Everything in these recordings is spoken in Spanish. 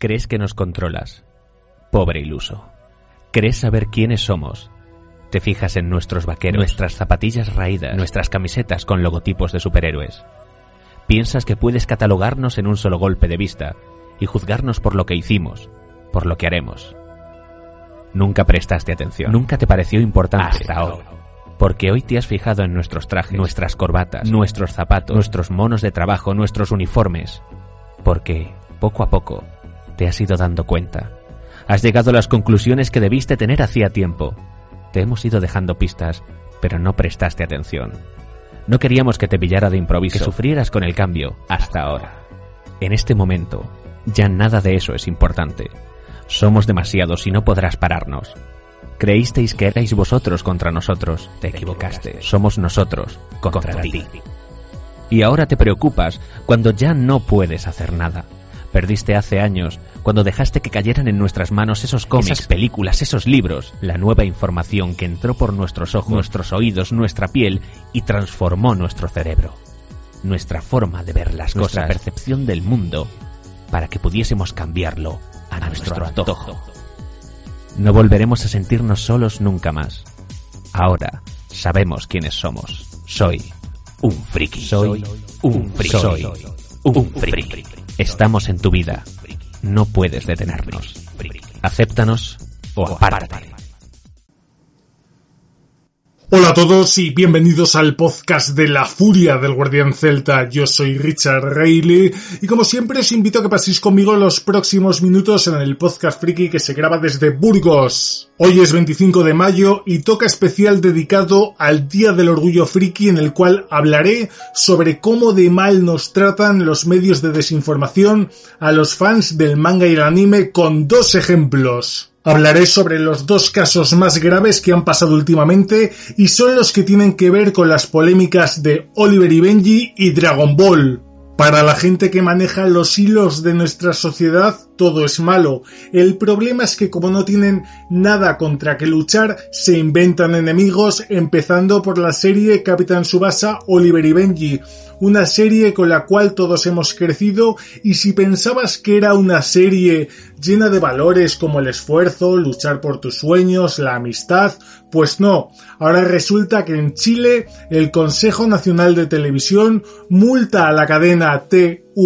Crees que nos controlas. Pobre iluso. Crees saber quiénes somos. Te fijas en nuestros vaqueros, nuestras zapatillas raídas, nuestras camisetas con logotipos de superhéroes. Piensas que puedes catalogarnos en un solo golpe de vista y juzgarnos por lo que hicimos, por lo que haremos. Nunca prestaste atención, nunca te pareció importante hasta ahora. Porque hoy te has fijado en nuestros trajes, nuestras corbatas, nuestros zapatos, nuestros monos de trabajo, nuestros uniformes. Porque, poco a poco, te has ido dando cuenta. Has llegado a las conclusiones que debiste tener hacía tiempo. Te hemos ido dejando pistas, pero no prestaste atención. No queríamos que te pillara de improviso, que sufrieras con el cambio, hasta ahora. En este momento, ya nada de eso es importante. Somos demasiados y no podrás pararnos. Creísteis que erais vosotros contra nosotros. Te equivocaste. Somos nosotros contra, ti. Y ahora te preocupas cuando ya no puedes hacer nada. Perdiste hace años cuando dejaste que cayeran en nuestras manos esos cómics, esas películas, esos libros, la nueva información que entró por nuestros ojos, nuestros oídos, nuestra piel y transformó nuestro cerebro. Nuestra forma de ver las cosas, percepción del mundo, para que pudiésemos cambiarlo a, nuestro, antojo. No volveremos a sentirnos solos nunca más. Ahora sabemos quiénes somos. Soy un friki. Soy un friki. Soy un friki. Estamos en tu vida. No puedes detenernos. Acéptanos o apártate. Hola a todos y bienvenidos al podcast de la furia del Guardián Celta. Yo soy Richard Reilly y como siempre os invito a que paséis conmigo los próximos minutos en el podcast friki que se graba desde Burgos. Hoy es 25 de mayo y toca especial dedicado al Día del Orgullo Friki en el cual hablaré sobre cómo de mal nos tratan los medios de desinformación a los fans del manga y el anime con dos ejemplos. Hablaré sobre los dos casos más graves que han pasado últimamente y son los que tienen que ver con las polémicas de Oliver y Benji y Dragon Ball. Para la gente que maneja los hilos de nuestra sociedad, todo es malo. El problema es que como no tienen nada contra que luchar, se inventan enemigos, empezando por la serie Capitán Subasa, Oliver y Benji, una serie con la cual todos hemos crecido y si pensabas que era una serie llena de valores como el esfuerzo, luchar por tus sueños, la amistad, pues no, ahora resulta que en Chile el Consejo Nacional de Televisión multa a la cadena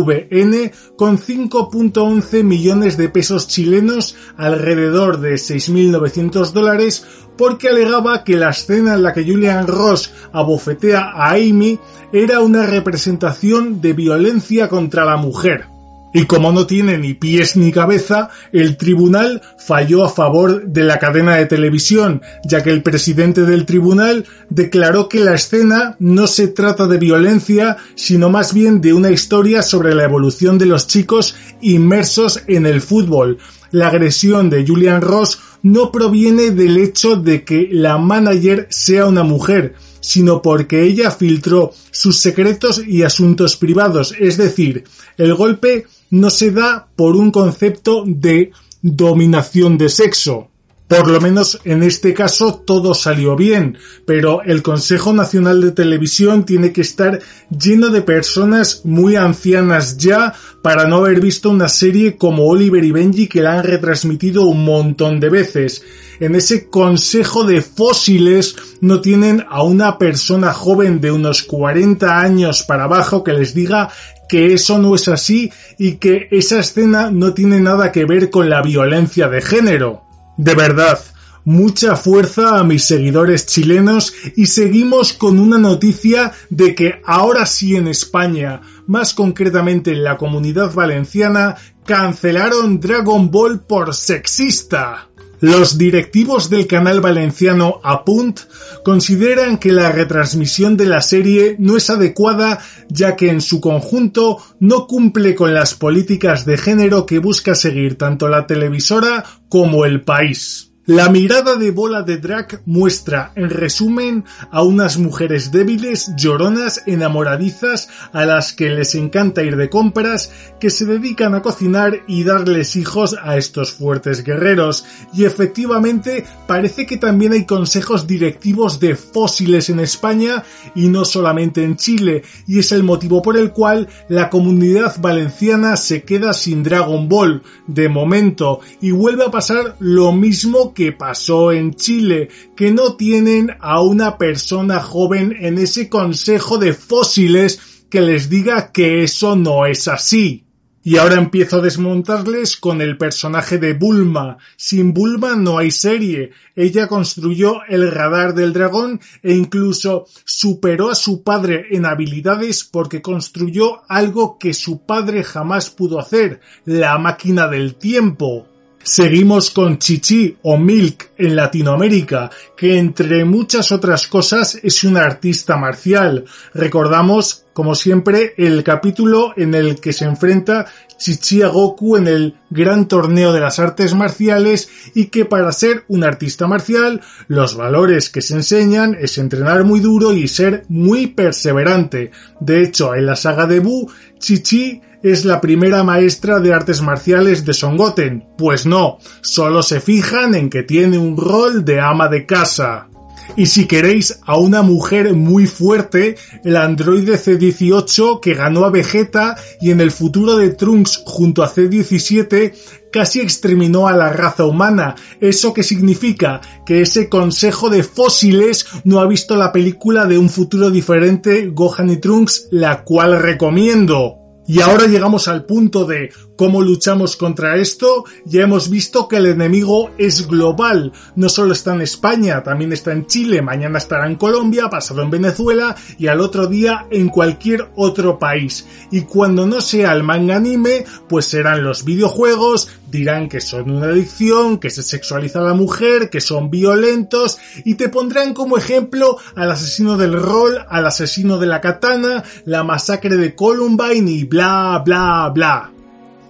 TVN con 5.11 millones de pesos chilenos, alrededor de 6.900 dólares, porque alegaba que la escena en la que Julian Ross abofetea a Amy era una representación de violencia contra la mujer. Y como no tiene ni pies ni cabeza, el tribunal falló a favor de la cadena de televisión, ya que el presidente del tribunal declaró que la escena no se trata de violencia, sino más bien de una historia sobre la evolución de los chicos inmersos en el fútbol. La agresión de Julian Ross no proviene del hecho de que la manager sea una mujer, sino porque ella filtró sus secretos y asuntos privados, es decir, el golpe no se da por un concepto de dominación de sexo. Por lo menos en este caso todo salió bien, pero el Consejo Nacional de Televisión tiene que estar lleno de personas muy ancianas ya para no haber visto una serie como Oliver y Benji que la han retransmitido un montón de veces. En ese Consejo de Fósiles no tienen a una persona joven de unos 40 años para abajo que les diga que eso no es así y que esa escena no tiene nada que ver con la violencia de género. De verdad, mucha fuerza a mis seguidores chilenos y seguimos con una noticia de que ahora sí en España, más concretamente en la comunidad valenciana, cancelaron Dragon Ball por sexista. Los directivos del canal valenciano Apunt consideran que la retransmisión de la serie no es adecuada ya que en su conjunto no cumple con las políticas de género que busca seguir tanto la televisora como el país. La mirada de bola de Drac muestra, en resumen, a unas mujeres débiles, lloronas, enamoradizas, a las que les encanta ir de compras, que se dedican a cocinar y darles hijos a estos fuertes guerreros. Y efectivamente, parece que también hay consejos directivos de fósiles en España y no solamente en Chile, y es el motivo por el cual la comunidad valenciana se queda sin Dragon Ball, de momento, y vuelve a pasar lo mismo que pasó en Chile, que no tienen a una persona joven en ese consejo de fósiles que les diga que eso no es así. Y ahora empiezo a desmontarles con el personaje de Bulma. Sin Bulma no hay serie. Ella construyó el radar del dragón e incluso superó a su padre en habilidades porque construyó algo que su padre jamás pudo hacer, la máquina del tiempo. Seguimos con Chichi o Milk en Latinoamérica, que entre muchas otras cosas es una artista marcial. Recordamos, como siempre, el capítulo en el que se enfrenta Chichi a Goku en el gran torneo de las artes marciales y que para ser un artista marcial los valores que se enseñan es entrenar muy duro y ser muy perseverante. De hecho, en la saga de Bu, Chichi es la primera maestra de artes marciales de Son Goten. Pues no, solo se fijan en que tiene un rol de ama de casa. Y si queréis a una mujer muy fuerte, el androide C-18 que ganó a Vegeta y en el futuro de Trunks junto a C-17 casi exterminó a la raza humana. ¿Eso qué significa? Que ese consejo de fósiles no ha visto la película de un futuro diferente Gohan y Trunks, la cual recomiendo. Y ahora llegamos al punto de cómo luchamos contra esto. Ya hemos visto que el enemigo es global. No solo está en España, también está en Chile, mañana estará en Colombia, pasado en Venezuela y al otro día en cualquier otro país. Y cuando no sea el manga anime, pues serán los videojuegos, dirán que son una adicción, que se sexualiza a la mujer, que son violentos y te pondrán como ejemplo al asesino del rol, al asesino de la katana, la masacre de Columbine y bla bla bla.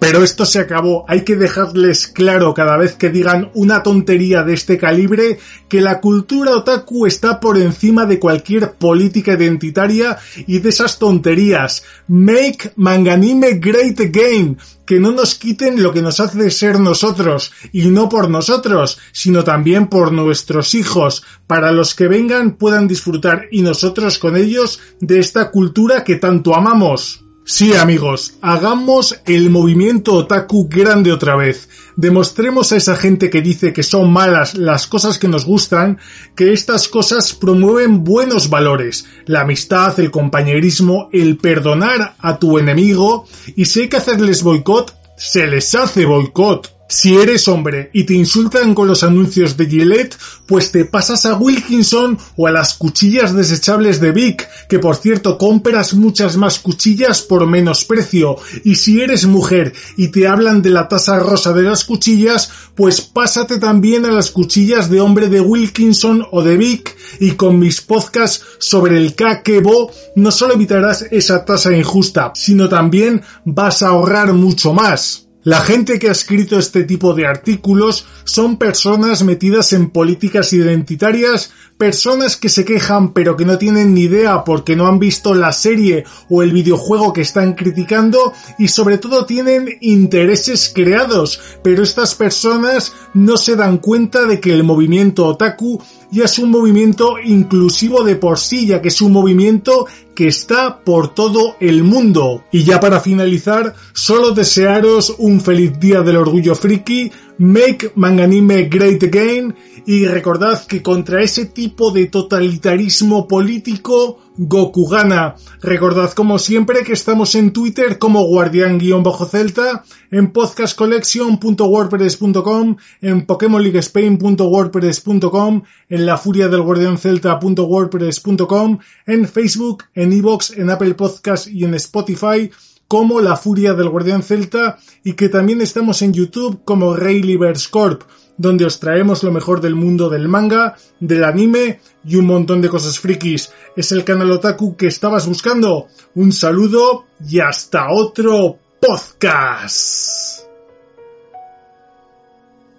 Pero esto se acabó. Hay que dejarles claro cada vez que digan una tontería de este calibre que la cultura otaku está por encima de cualquier política identitaria y de esas tonterías. Make Manganime Great Again. Que no nos quiten lo que nos hace ser nosotros. Y no por nosotros, sino también por nuestros hijos. Para los que vengan puedan disfrutar y nosotros con ellos de esta cultura que tanto amamos. Sí, amigos, hagamos el movimiento otaku grande otra vez. Demostremos a esa gente que dice que son malas las cosas que nos gustan, que estas cosas promueven buenos valores, la amistad, el compañerismo, el perdonar a tu enemigo, y si hay que hacerles boicot, se les hace boicot. Si eres hombre y te insultan con los anuncios de Gillette, pues te pasas a Wilkinson o a las cuchillas desechables de Vic, que por cierto compras muchas más cuchillas por menos precio. Y si eres mujer y te hablan de la tasa rosa de las cuchillas, pues pásate también a las cuchillas de hombre de Wilkinson o de Vic y con mis podcasts sobre el kakebo no solo evitarás esa tasa injusta, sino también vas a ahorrar mucho más. La gente que ha escrito este tipo de artículos son personas metidas en políticas identitarias, personas que se quejan pero que no tienen ni idea porque no han visto la serie o el videojuego que están criticando y sobre todo tienen intereses creados, pero estas personas no se dan cuenta de que el movimiento otaku ya es un movimiento inclusivo de por sí, ya que es un movimiento que está por todo el mundo. Y ya para finalizar, solo desearos un feliz día del orgullo friki, make Manganime great again y recordad que contra ese tipo de totalitarismo político, Goku gana. Recordad como siempre que estamos en Twitter como guardián-celta, en podcastcollection.wordpress.com, en pokemonleaguespain.wordpress.com, en la furia del guardián celta.wordpress.com, en Facebook, en Evox, en Apple Podcast y en Spotify como La Furia del Guardián Celta y que también estamos en YouTube como Raylivers Corp donde os traemos lo mejor del mundo del manga, del anime y un montón de cosas frikis. Es el canal Otaku que estabas buscando. Un saludo y hasta otro podcast.